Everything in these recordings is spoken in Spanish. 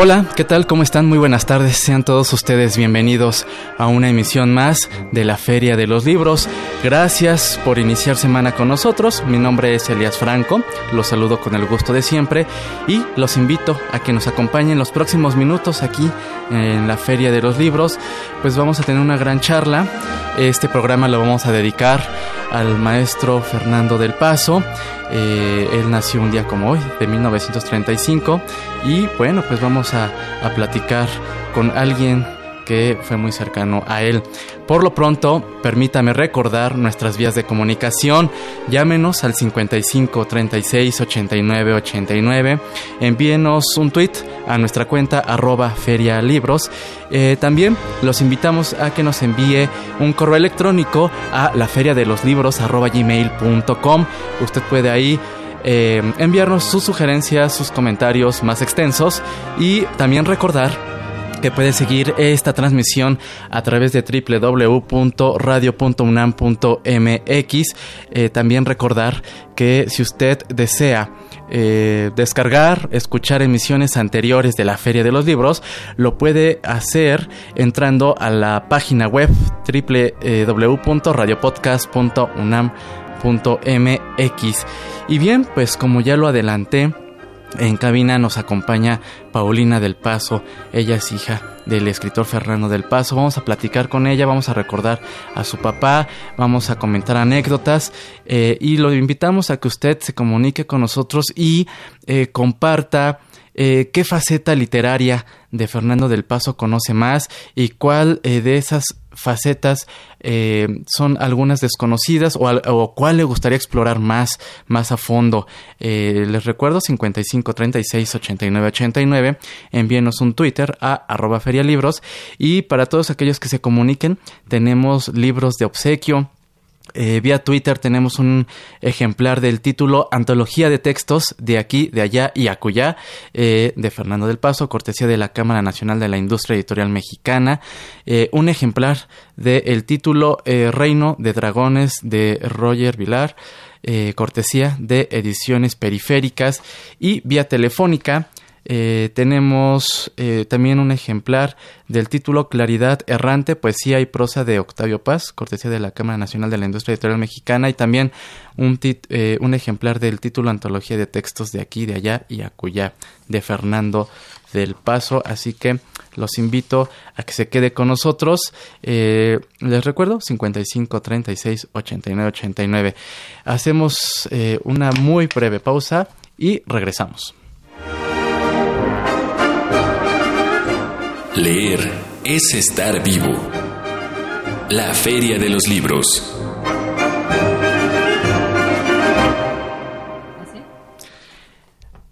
Hola, ¿qué tal? ¿Cómo están? Muy buenas tardes. Sean todos ustedes bienvenidos a una emisión más de la Feria de los Libros. Gracias por iniciar semana con nosotros. Mi nombre es Elias Franco. Los saludo con el gusto de siempre y los invito a que nos acompañen los próximos minutos aquí en la Feria de los Libros. Pues vamos a tener una gran charla. Este programa lo vamos a dedicar al maestro Fernando del Paso. Eh, él nació un día como hoy, de 1935, y bueno, pues vamos a, a platicar con alguien que fue muy cercano a él. Por lo pronto, permítame recordar nuestras vías de comunicación. Llámenos al 55 36 89 89. Envíenos un tweet a nuestra cuenta arroba ferialibros. Eh, también los invitamos a que nos envíe un correo electrónico a la feria de los libros gmail.com. Usted puede ahí eh, enviarnos sus sugerencias, sus comentarios más extensos y también recordar que puede seguir esta transmisión a través de www.radio.unam.mx. Eh, también recordar que si usted desea eh, descargar, escuchar emisiones anteriores de la Feria de los Libros, lo puede hacer entrando a la página web www.radiopodcast.unam.mx. Y bien, pues como ya lo adelanté, en cabina nos acompaña Paulina del Paso, ella es hija del escritor Fernando del Paso. Vamos a platicar con ella, vamos a recordar a su papá, vamos a comentar anécdotas eh, y lo invitamos a que usted se comunique con nosotros y eh, comparta eh, qué faceta literaria de Fernando del Paso conoce más y cuál de esas facetas eh, son algunas desconocidas o, cuál le gustaría explorar más, más a fondo. Eh, les recuerdo 55 36 89 89. Envíenos un Twitter a arroba ferialibros y para todos aquellos que se comuniquen tenemos libros de obsequio eh, vía Twitter tenemos un ejemplar del título Antología de textos de aquí, de allá y acullá eh, de Fernando del Paso, cortesía de la Cámara Nacional de la Industria Editorial Mexicana. Eh, un ejemplar del título Reino de Dragones de Roger Vilar, cortesía de Ediciones Periféricas. Y vía telefónica eh, tenemos eh, también un ejemplar del título Claridad Errante, Poesía y Prosa de Octavio Paz, cortesía de la Cámara Nacional de la Industria Editorial Mexicana, y también un, eh, un ejemplar del título Antología de Textos de aquí, de allá y acullá, de Fernando del Paso. Así que los invito a que se quede con nosotros. les recuerdo, 55 36 89 89. Hacemos una muy breve pausa y regresamos. Leer es estar vivo. La Feria de los Libros.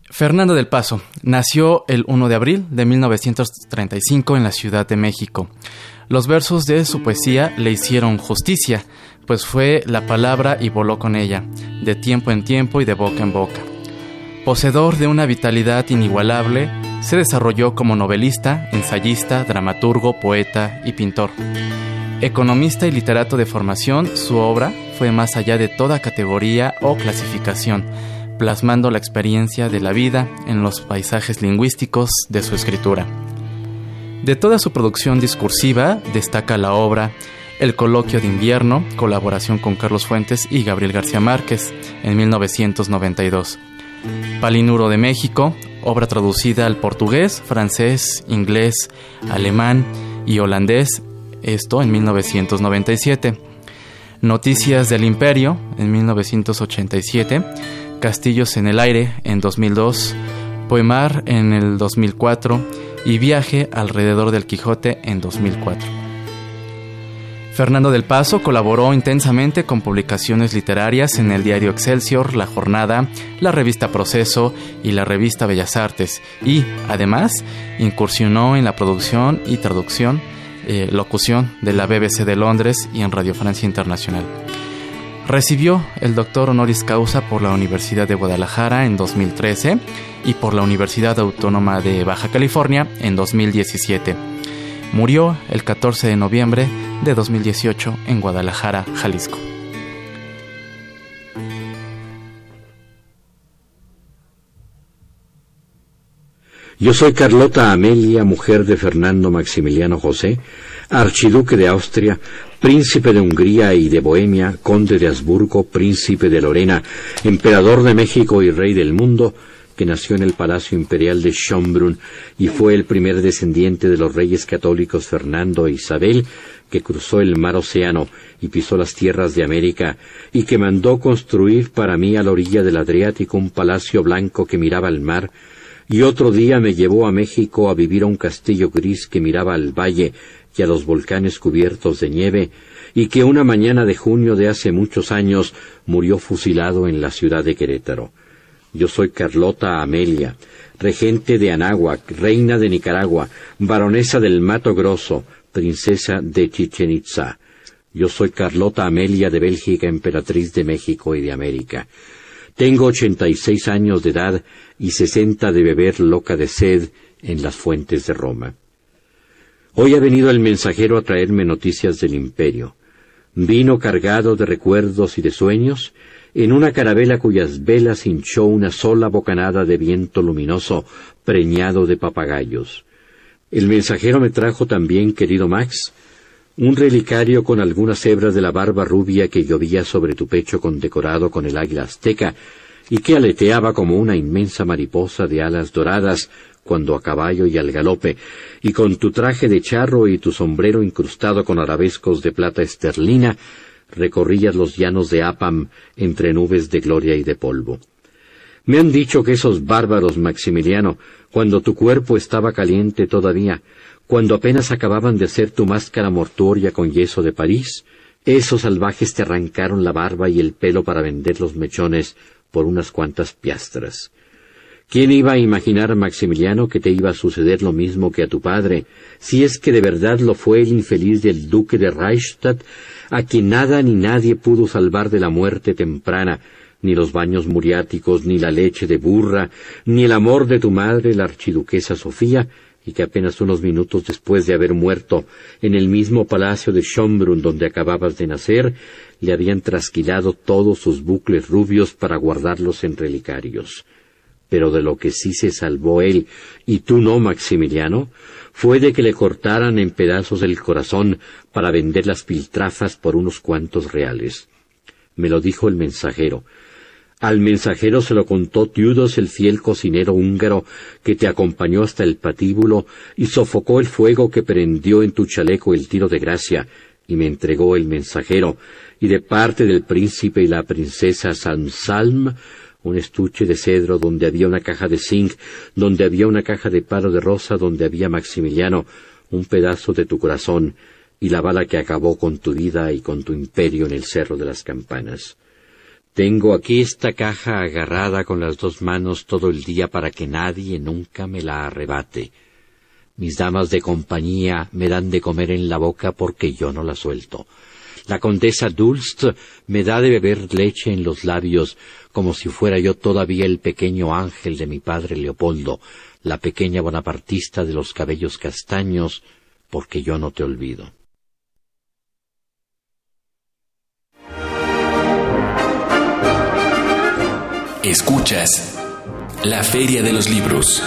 Fernando del Paso nació el 1 de abril de 1935 en la Ciudad de México. Los versos de su poesía le hicieron justicia, pues fue la palabra y voló con ella, de tiempo en tiempo y de boca en boca. Poseedor de una vitalidad inigualable, se desarrolló como novelista, ensayista, dramaturgo, poeta y pintor. Economista y literato de formación, su obra fue más allá de toda categoría o clasificación, plasmando la experiencia de la vida en los paisajes lingüísticos de su escritura. De toda su producción discursiva destaca la obra El coloquio de invierno, colaboración con Carlos Fuentes y Gabriel García Márquez en 1992 Palinuro de México, obra traducida al portugués, francés, inglés, alemán y holandés, esto en 1997. Noticias del Imperio en 1987, Castillos en el Aire en 2002, Poemar en el 2004 y Viaje alrededor del Quijote en 2004. Fernando del Paso colaboró intensamente con publicaciones literarias en el diario Excelsior, La Jornada, la revista Proceso y la revista Bellas Artes y, además, incursionó en la producción y traducción, eh, locución de la BBC de Londres y en Radio Francia Internacional. Recibió el doctor honoris causa por la Universidad de Guadalajara en 2013 y por la Universidad Autónoma de Baja California en 2017 Murió el 14 de noviembre de 2018 en Guadalajara, Jalisco. Yo soy Carlota Amelia, mujer de Fernando Maximiliano José, archiduque de Austria, príncipe de Hungría y de Bohemia, conde de Habsburgo, príncipe de Lorena, emperador de México y rey del mundo, que nació en el Palacio Imperial de Schönbrunn y fue el primer descendiente de los reyes católicos Fernando e Isabel, que cruzó el mar Océano y pisó las tierras de América, y que mandó construir para mí a la orilla del Adriático un palacio blanco que miraba al mar, y otro día me llevó a México a vivir a un castillo gris que miraba al valle y a los volcanes cubiertos de nieve, y que una mañana de junio de hace muchos años murió fusilado en la ciudad de Querétaro. Yo soy Carlota Amelia, regente de Anáhuac, reina de Nicaragua, baronesa del Mato Grosso, princesa de Chichen Itza. Yo soy Carlota Amelia de Bélgica, emperatriz de México y de América. Tengo ochenta y seis años de edad y sesenta de beber loca de sed en las fuentes de Roma. Hoy ha venido el mensajero a traerme noticias del imperio. Vino cargado de recuerdos y de sueños, en una carabela cuyas velas hinchó una sola bocanada de viento luminoso preñado de papagayos. El mensajero me trajo también, querido Max, un relicario con algunas hebras de la barba rubia que llovía sobre tu pecho condecorado con el águila azteca y que aleteaba como una inmensa mariposa de alas doradas cuando a caballo y al galope, y con tu traje de charro y tu sombrero incrustado con arabescos de plata esterlina, recorrías los llanos de Apam entre nubes de gloria y de polvo. Me han dicho que esos bárbaros, Maximiliano, cuando tu cuerpo estaba caliente todavía, cuando apenas acababan de hacer tu máscara mortuoria con yeso de París, esos salvajes te arrancaron la barba y el pelo para vender los mechones por unas cuantas piastras. ¿Quién iba a imaginar, Maximiliano, que te iba a suceder lo mismo que a tu padre, si es que de verdad lo fue el infeliz del duque de Reichstadt, a quien nada ni nadie pudo salvar de la muerte temprana, ni los baños muriáticos, ni la leche de burra, ni el amor de tu madre, la archiduquesa Sofía, y que apenas unos minutos después de haber muerto en el mismo palacio de Schönbrunn donde acababas de nacer, le habían trasquilado todos sus bucles rubios para guardarlos en relicarios pero de lo que sí se salvó él, y tú no, Maximiliano, fue de que le cortaran en pedazos el corazón para vender las piltrafas por unos cuantos reales. Me lo dijo el mensajero. Al mensajero se lo contó Tiudos, el fiel cocinero húngaro, que te acompañó hasta el patíbulo y sofocó el fuego que prendió en tu chaleco el tiro de gracia, y me entregó el mensajero, y de parte del príncipe y la princesa Sansalm un estuche de cedro donde había una caja de zinc, donde había una caja de palo de rosa, donde había Maximiliano, un pedazo de tu corazón y la bala que acabó con tu vida y con tu imperio en el Cerro de las Campanas. Tengo aquí esta caja agarrada con las dos manos todo el día para que nadie nunca me la arrebate. Mis damas de compañía me dan de comer en la boca porque yo no la suelto. La condesa Dulst me da de beber leche en los labios como si fuera yo todavía el pequeño ángel de mi padre Leopoldo, la pequeña bonapartista de los cabellos castaños, porque yo no te olvido. Escuchas la Feria de los Libros.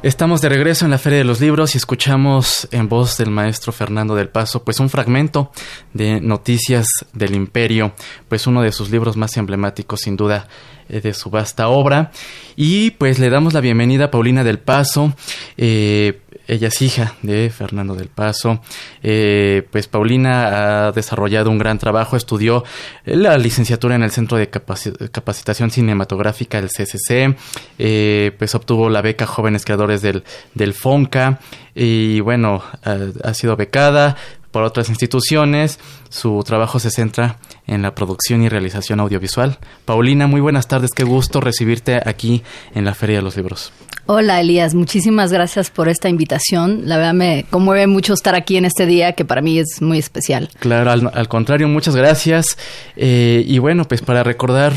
Estamos de regreso en la Feria de los Libros y escuchamos en voz del maestro Fernando del Paso pues un fragmento de Noticias del Imperio, pues uno de sus libros más emblemáticos sin duda eh, de su vasta obra y pues le damos la bienvenida a Paulina del Paso. Eh, ella es hija de Fernando del Paso. Eh, pues Paulina ha desarrollado un gran trabajo, estudió la licenciatura en el Centro de Capacitación Cinematográfica del CCC, eh, pues obtuvo la beca Jóvenes Creadores del FONCA. Y bueno, ha sido becada, por otras instituciones. Su trabajo se centra en la producción y realización audiovisual. Paulina, muy buenas tardes. Qué gusto recibirte aquí en la Feria de los Libros. Hola Elías, muchísimas gracias por esta invitación. La verdad me conmueve mucho estar aquí en este día que para mí es muy especial. Claro, al, contrario, muchas gracias. Eh, y bueno, pues para recordar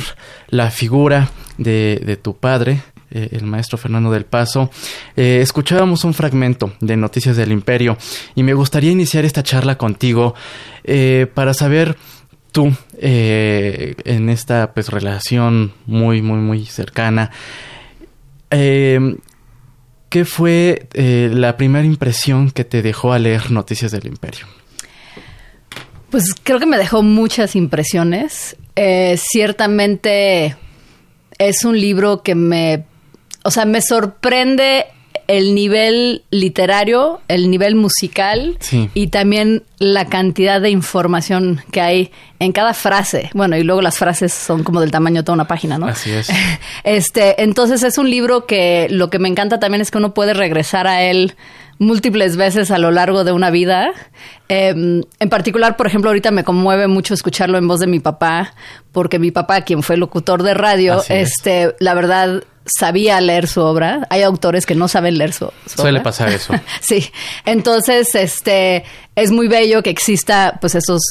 la figura de, de tu padre, eh, el maestro Fernando del Paso, eh, escuchábamos un fragmento de Noticias del Imperio y me gustaría iniciar esta charla contigo eh, para saber tú en esta pues relación muy muy muy cercana ¿Qué fue la primera impresión que te dejó al leer Noticias del Imperio? Pues creo que me dejó muchas impresiones. ciertamente es un libro que me o sea, me sorprende el nivel literario, el nivel musical y también la cantidad de información que hay en cada frase. Bueno, y luego las frases son como del tamaño de toda una página, ¿no? Así es. Este, entonces es un libro que lo que me encanta también es que uno puede regresar a él múltiples veces a lo largo de una vida. Em, en particular, por ejemplo, ahorita me conmueve mucho escucharlo en voz de mi papá, porque mi papá, quien fue locutor de radio, este, la verdad sabía leer su obra. Hay autores que no saben leer su, Suele pasar eso. sí. Entonces, este, es muy bello que exista, pues, esos,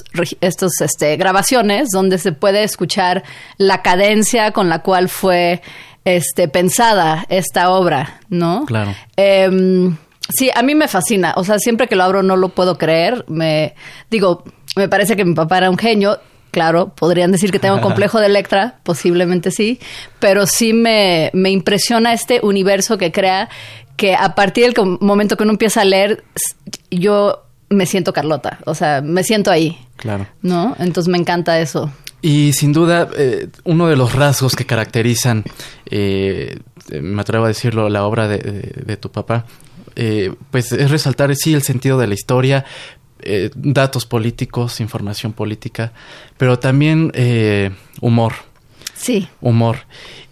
estos, este, grabaciones donde se puede escuchar la cadencia con la cual fue, este, pensada esta obra, ¿no? Claro. Em, sí, a mí me fascina. O sea, siempre que lo abro no lo puedo creer. Me, digo, me parece que mi papá era un genio claro, podrían decir que tengo un complejo de Electra, posiblemente sí, pero sí me, me impresiona este universo que crea que a partir del momento que uno empieza a leer, yo me siento Carlota, o sea, me siento ahí. Claro. ¿No? Entonces me encanta eso. Y sin duda, eh, uno de los rasgos que caracterizan, eh, me atrevo a decirlo, la obra de, tu papá, eh, pues es resaltar, sí, el sentido de la historia, eh, datos políticos, información política, pero también eh, humor. Sí. Humor.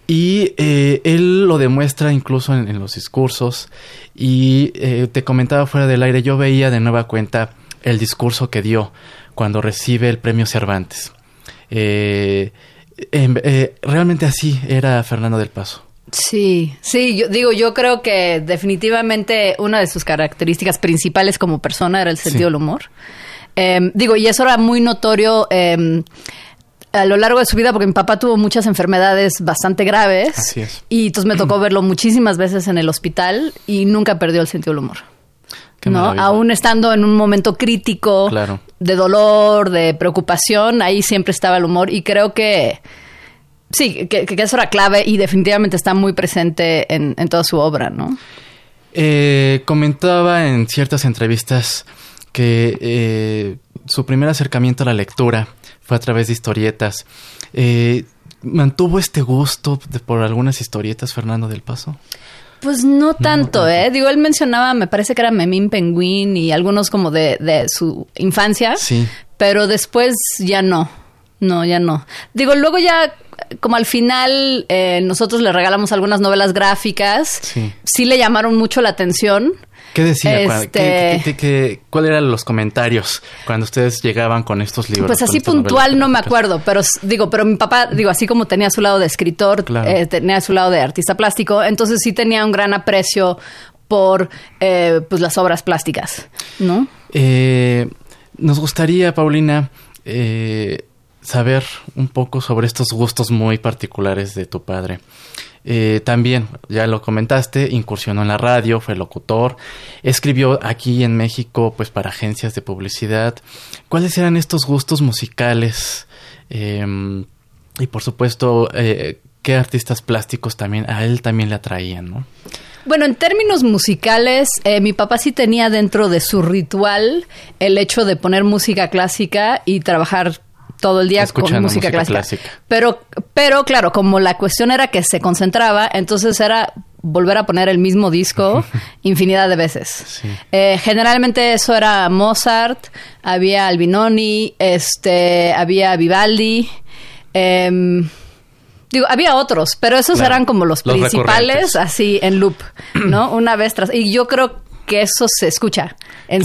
Y eh, él lo demuestra incluso en, los discursos. Y te comentaba fuera del aire, yo veía de nueva cuenta el discurso que dio cuando recibe el premio Cervantes. realmente así era Fernando del Paso. Sí, sí, yo digo, yo creo que definitivamente una de sus características principales como persona era el sentido del humor. Em, digo, y eso era muy notorio em, a lo largo de su vida porque mi papá tuvo muchas enfermedades bastante graves. Así es. Y entonces me tocó verlo muchísimas veces en el hospital y nunca perdió el sentido del humor. ¿no? Aún estando en un momento crítico de dolor, de preocupación, ahí siempre estaba el humor y creo que Sí, que, eso era clave y definitivamente está muy presente en, toda su obra, ¿no? Eh, comentaba en ciertas entrevistas que eh, su primer acercamiento a la lectura fue a través de historietas. Eh, ¿Mantuvo este gusto por algunas historietas, Fernando del Paso? Pues no tanto, ¿eh? Digo, él mencionaba, me parece que era Memín Penguin y algunos como de, de su infancia. Sí. Pero después ya no. No, ya no. Digo, luego ya como al final eh, nosotros le regalamos algunas novelas gráficas, sí. le llamaron mucho la atención. ¿Qué decía? Este... ¿Cuáles eran los comentarios cuando ustedes llegaban con estos libros? Pues así puntual no me acuerdo, pero digo, pero mi papá, digo, así como tenía su lado de escritor, eh, tenía su lado de artista plástico, entonces sí tenía un gran aprecio por eh, pues las obras plásticas, ¿no? nos gustaría, Paulina, saber un poco sobre estos gustos muy particulares de tu padre. Eh, también, ya lo comentaste, incursionó en la radio, fue locutor, escribió aquí en México, pues para agencias de publicidad. ¿Cuáles eran estos gustos musicales? Em, y por supuesto, eh, ¿qué artistas plásticos también a él también le atraían, no? Bueno, en términos musicales, eh, mi papá sí tenía dentro de su ritual el hecho de poner música clásica y trabajar todo el día con música, clásica. Pero, pero claro, como la cuestión era que se concentraba, entonces era volver a poner el mismo disco infinidad de veces. Eh, generalmente eso era Mozart, había Albinoni, este, había Vivaldi. Em, digo, había otros, pero esos eran como los, principales, así en loop, ¿no? Una vez tras. Y yo creo que eso se escucha. En,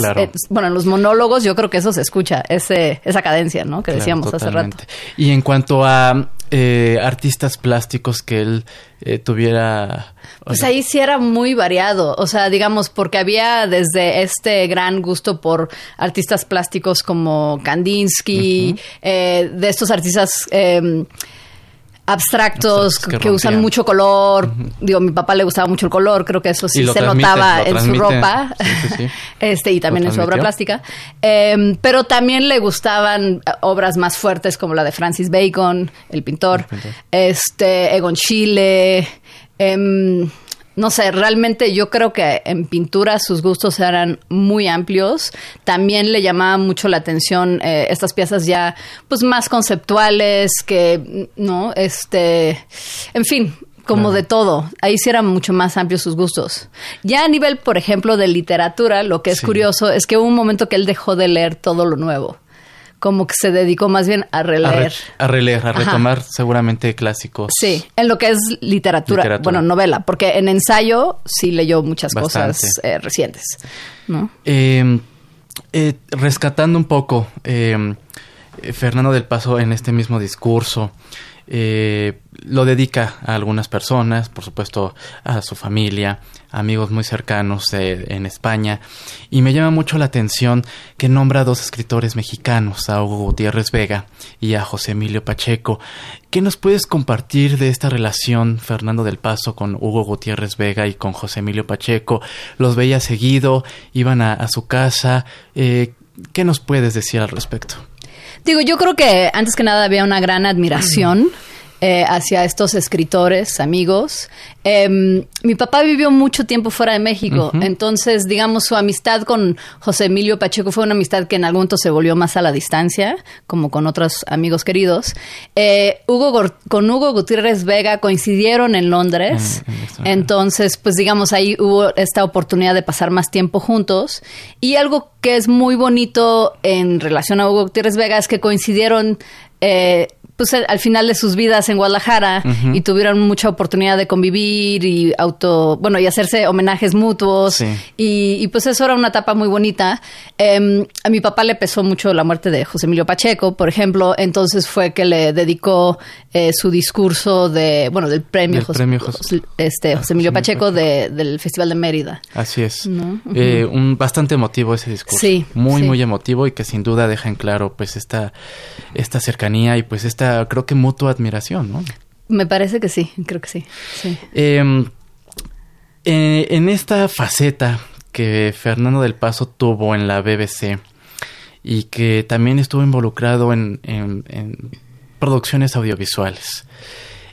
bueno, en los monólogos yo creo que eso se escucha, ese, esa cadencia, ¿no? Que decíamos hace rato. Y en cuanto a eh, artistas plásticos que él eh, tuviera... Pues ahí sí era muy variado, o sea, digamos, porque había desde este gran gusto por artistas plásticos como Kandinsky, eh, de estos artistas em, abstractos que, usan mucho color. Digo, a mi papá le gustaba mucho el color, creo que eso sí se notaba en su ropa. este y también en su obra plástica. Em, pero también le gustaban obras más fuertes como la de Francis Bacon, el pintor, este Egon Schiele, em, no sé, realmente yo creo que en pintura sus gustos eran muy amplios. También le llamaba mucho la atención eh, estas piezas ya, pues más conceptuales, que, ¿no? Este, en fin, como de todo. Ahí sí eran mucho más amplios sus gustos. Ya a nivel, por ejemplo, de literatura, lo que es curioso es que hubo un momento que él dejó de leer todo lo nuevo como que se dedicó más bien a releer. A, releer, a retomar seguramente clásicos. Sí, en lo que es literatura, bueno, novela, porque en ensayo sí leyó muchas cosas eh, recientes. ¿no? Em, eh, rescatando un poco, em, Fernando del Paso en este mismo discurso, eh, lo dedica a algunas personas, por supuesto a su familia, amigos muy cercanos en España, y me llama mucho la atención que nombra a dos escritores mexicanos, a Hugo Gutiérrez Vega y a José Emilio Pacheco. ¿Qué nos puedes compartir de esta relación, Fernando del Paso, con Hugo Gutiérrez Vega y con José Emilio Pacheco? ¿Los veía seguido? ¿Iban a, su casa? Eh, ¿Qué nos puedes decir al respecto? Digo, yo creo que antes que nada había una gran admiración. Eh, hacia estos escritores, amigos. Em, mi papá vivió mucho tiempo fuera de México, entonces, digamos, su amistad con José Emilio Pacheco fue una amistad que en algún momento se volvió más a la distancia, como con otros amigos queridos. Eh, Hugo, con Hugo Gutiérrez Vega coincidieron en Londres, mm, entonces, pues digamos, ahí hubo esta oportunidad de pasar más tiempo juntos. Y algo que es muy bonito en relación a Hugo Gutiérrez Vega es que coincidieron eh, pues al final de sus vidas en Guadalajara y tuvieron mucha oportunidad de convivir y auto, bueno, y hacerse homenajes mutuos. Y, pues eso era una etapa muy bonita. Em, a mi papá le pesó mucho la muerte de José Emilio Pacheco, por ejemplo, entonces fue que le dedicó eh, su discurso de, bueno, del premio, José, este, José Emilio Pacheco, del Festival de Mérida. Así es. Eh, un bastante emotivo ese discurso. Sí. Muy, muy emotivo y que sin duda deja en claro pues esta, esta cercanía y pues esta creo que, mutua admiración, ¿no? Me parece que sí, creo que sí. Em, eh, en esta faceta que Fernando del Paso tuvo en la BBC y que también estuvo involucrado en, producciones audiovisuales,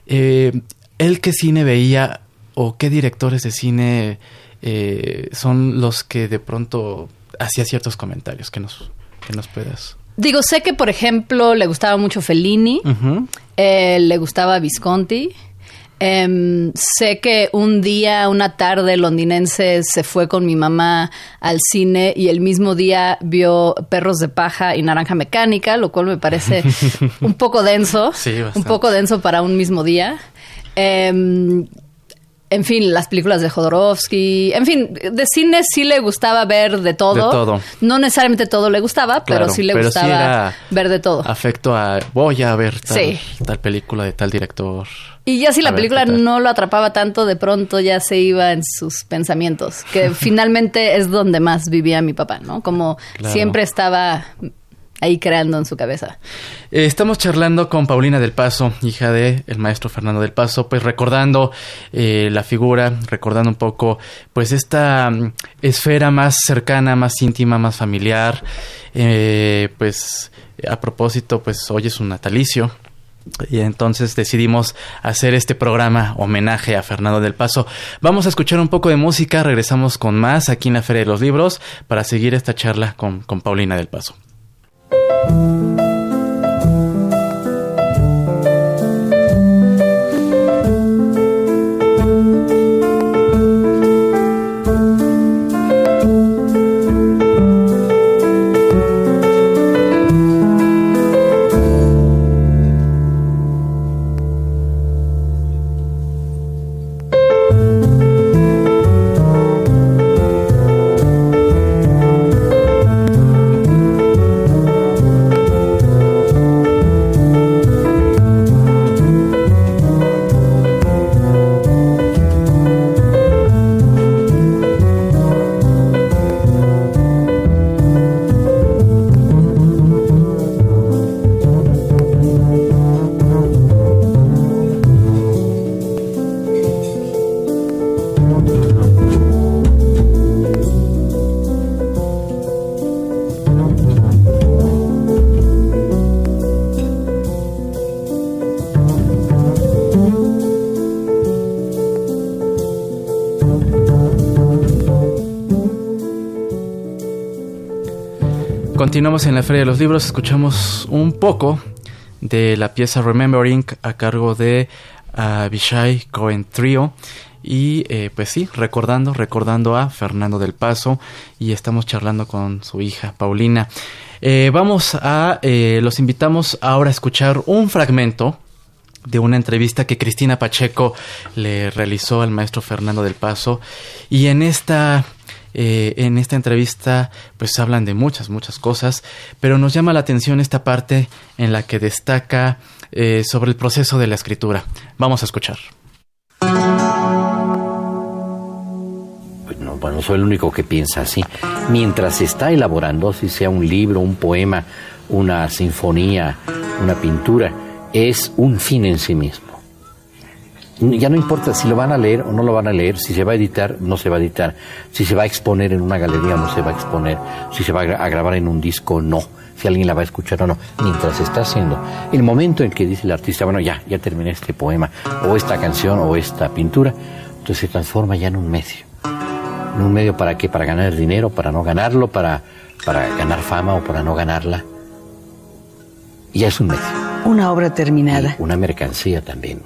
eh, ¿él qué cine veía o qué directores de cine eh, son los que de pronto hacía ciertos comentarios que nos, que nos puedas Digo, sé que, por ejemplo, le gustaba mucho Fellini, eh, le gustaba Visconti. Em, sé que un día, una tarde londinense se fue con mi mamá al cine y el mismo día vio Perros de Paja y Naranja Mecánica, lo cual me parece un poco denso, un poco denso para un mismo día. Eh, en fin, las películas de Jodorowsky, en fin, de cine sí le gustaba ver de todo. De todo. No necesariamente todo le gustaba, pero sí le gustaba ver de todo. Afecto a, voy a ver tal, película de tal director. Y ya si la película no lo atrapaba tanto, de pronto ya se iba en sus pensamientos, que finalmente es donde más vivía mi papá, ¿no? Como siempre estaba ahí creando en su cabeza. Eh, estamos charlando con Paulina del Paso, hija de el maestro Fernando del Paso, pues recordando eh, la figura, recordando un poco pues esta mm, esfera más cercana, más íntima, más familiar. Eh, pues a propósito, pues hoy es un natalicio. Y entonces decidimos hacer este programa homenaje a Fernando del Paso. Vamos a escuchar un poco de música, regresamos con más aquí en la Feria de los Libros para seguir esta charla con, con Paulina del Paso. Thank you. Continuamos en la Feria de los Libros, escuchamos un poco de la pieza Remembering a cargo de Abishai Cohen Trio. Y eh, pues sí, recordando, recordando a Fernando del Paso y estamos charlando con su hija Paulina. Eh, vamos a, eh, los invitamos ahora a escuchar un fragmento de una entrevista que Cristina Pacheco le realizó al maestro Fernando del Paso y en esta en esta entrevista pues hablan de muchas muchas cosas pero nos llama la atención esta parte en la que destaca sobre el proceso de la escritura vamos a escuchar bueno, soy el único que piensa así. Mientras se está elaborando, si sea un libro, un poema, una sinfonía, una pintura, es un fin en sí mismo. Ya no importa si lo van a leer o no lo van a leer, si se va a editar, no se va a editar, si se va a exponer en una galería o no se va a exponer, si se va a grabar en un disco o no, si alguien la va a escuchar o no, mientras se está haciendo. El momento en que dice el artista, bueno, ya, ya terminé este poema, o esta canción, o esta pintura, entonces se transforma ya en un medio un medio para qué? Para ganar dinero, para no ganarlo, para, para ganar fama o para no ganarla. Ya es un medio. Una obra terminada. una mercancía también.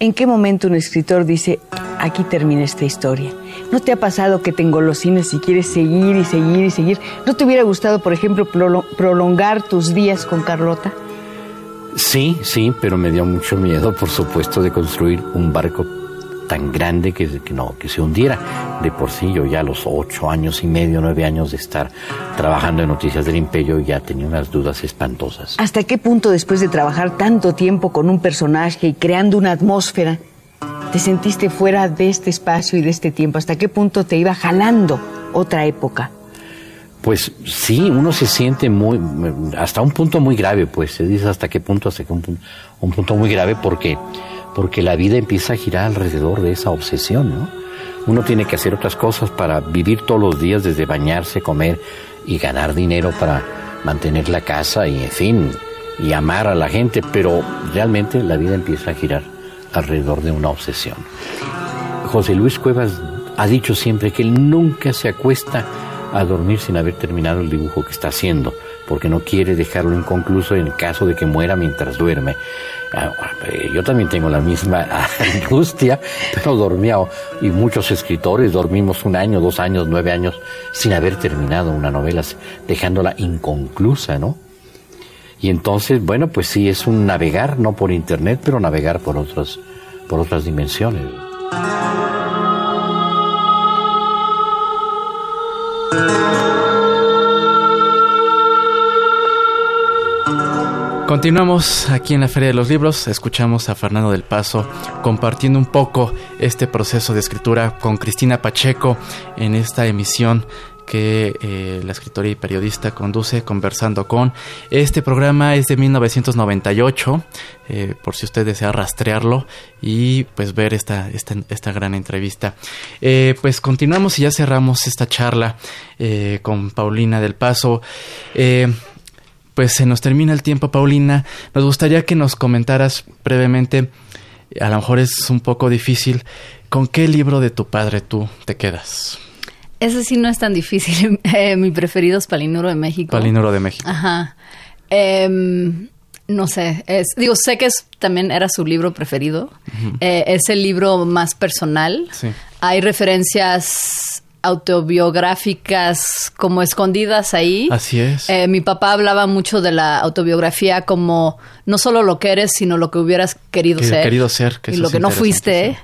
¿En qué momento un escritor dice, aquí termina esta historia? ¿No te ha pasado que te engolosines y quieres seguir y seguir y seguir? ¿No te hubiera gustado, por ejemplo, prolongar tus días con Carlota? Sí, sí, pero me dio mucho miedo, por supuesto, de construir un barco tan grande que, no, que se hundiera. De por sí, yo ya a los ocho años y medio, nueve años de estar trabajando en Noticias del Imperio, ya tenía unas dudas espantosas. ¿Hasta qué punto, después de trabajar tanto tiempo con un personaje y creando una atmósfera, te sentiste fuera de este espacio y de este tiempo? ¿Hasta qué punto te iba jalando otra época? Pues sí, uno se siente muy, hasta un punto muy grave, pues se dice hasta qué punto, hasta que un, un punto muy grave, porque porque la vida empieza a girar alrededor de esa obsesión, ¿no? Uno tiene que hacer otras cosas para vivir todos los días, desde bañarse, comer y ganar dinero para mantener la casa y, en fin, y amar a la gente, pero realmente la vida empieza a girar alrededor de una obsesión. José Luis Cuevas ha dicho siempre que él nunca se acuesta a dormir sin haber terminado el dibujo que está haciendo, porque no quiere dejarlo inconcluso en caso de que muera mientras duerme. Ah, eh, yo también tengo la misma angustia, pero dormía, y muchos escritores dormimos un año, dos años, nueve años sin haber terminado una novela, dejándola inconclusa, ¿no? Y entonces, bueno, pues sí, es un navegar, no por internet, pero navegar por otras, por otras dimensiones. Continuamos aquí en la Feria de los Libros, escuchamos a Fernando del Paso compartiendo un poco este proceso de escritura con Cristina Pacheco en esta emisión que eh, la escritora y periodista conduce conversando con. Este programa es de 1998, eh, por si usted desea rastrearlo y pues ver esta, esta, esta gran entrevista. Eh, pues continuamos y ya cerramos esta charla con Paulina del Paso pues se nos termina el tiempo, Paulina. Nos gustaría que nos comentaras brevemente, a lo mejor es un poco difícil, ¿con qué libro de tu padre tú te quedas? Ese sí no es tan difícil. Eh, mi preferido es Palinuro de México. Palinuro de México. Ajá. Em, no sé, es, digo, sé que es, también era su libro preferido. Eh, es el libro más personal. Sí. Hay referencias autobiográficas como escondidas ahí. Así es. Eh, mi papá hablaba mucho de la autobiografía como no solo lo que eres, sino lo que hubieras querido ser. Querido ser, y lo que no fuiste.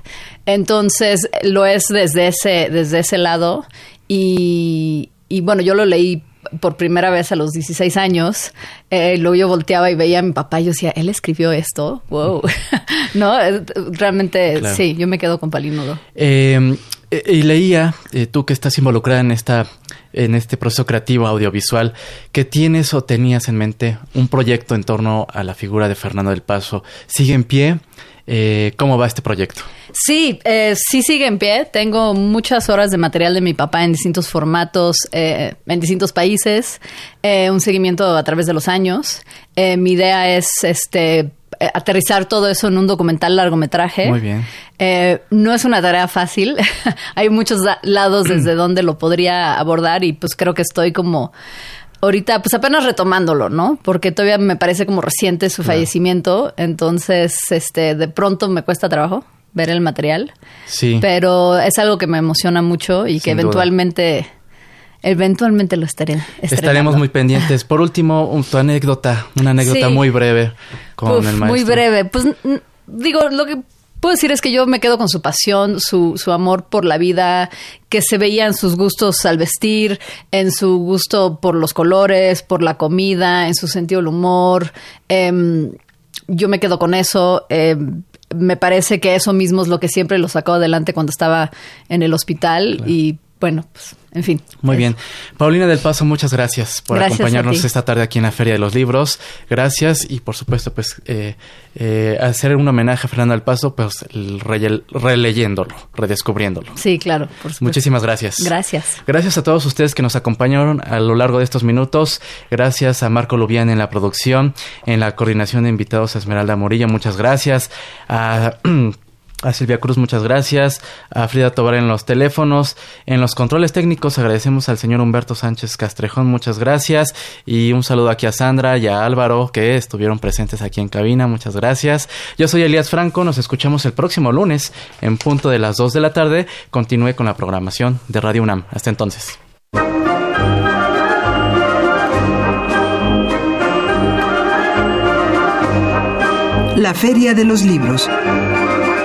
Entonces lo es desde ese, desde ese lado. Y, y bueno, yo lo leí por primera vez a los 16 años, eh, luego yo volteaba y veía a mi papá y yo decía, él escribió esto, wow, ¿no? Realmente, sí, yo me quedo con Palinudo. Eh, eh, y leía, eh, tú que estás involucrada en esta en este proceso creativo audiovisual, que tienes o tenías en mente un proyecto en torno a la figura de Fernando del Paso. ¿Sigue en pie? Eh, ¿Cómo va este proyecto? Sí, sí sigue en pie. Tengo muchas horas de material de mi papá en distintos formatos, en distintos países, un seguimiento a través de los años. mi idea es este eh, aterrizar todo eso en un documental largometraje. Muy bien. Eh, no es una tarea fácil. Hay muchos lados desde donde lo podría abordar y pues creo que estoy como ahorita, pues apenas retomándolo, ¿no? Porque todavía me parece como reciente su fallecimiento, entonces, este, de pronto me cuesta trabajo ver el material. Sí. Pero es algo que me emociona mucho y que duda. Eventualmente, lo estaré. Estaremos muy pendientes. Por último, un- tu anécdota, una anécdota Sí. muy breve con Uf, el maestro. Muy breve. Pues digo, lo que puedo decir es que yo me quedo con su pasión, su, su amor por la vida, que se veía en sus gustos al vestir, en su gusto por los colores, por la comida, en su sentido del humor. Em, yo me quedo con eso. em, me parece que eso mismo es lo que siempre lo sacó adelante cuando estaba en el hospital y bueno, pues, en fin. Muy bien. Paulina del Paso, muchas gracias por Gracias acompañarnos esta tarde aquí en la Feria de los Libros. Gracias y por supuesto, pues, eh, eh, hacer un homenaje a Fernando del Paso, pues, releyéndolo, redescubriéndolo. Sí, claro, por supuesto. Muchísimas gracias. Gracias. Gracias a todos ustedes que nos acompañaron a lo largo de estos minutos. Gracias a Marco Lubián en la producción, en la coordinación de invitados a Esmeralda Morillo. Muchas gracias. A, a Silvia Cruz, muchas gracias. A Frida Tobar en los teléfonos. En los controles técnicos agradecemos al señor Humberto Sánchez Castrejón. Muchas gracias. Y un saludo aquí a Sandra y a Álvaro que estuvieron presentes aquí en cabina. Muchas gracias. Yo soy Elías Franco. Nos escuchamos el próximo lunes en punto de las 2 de la tarde. Continúe con la programación de Radio UNAM. Hasta entonces. La Feria de los Libros.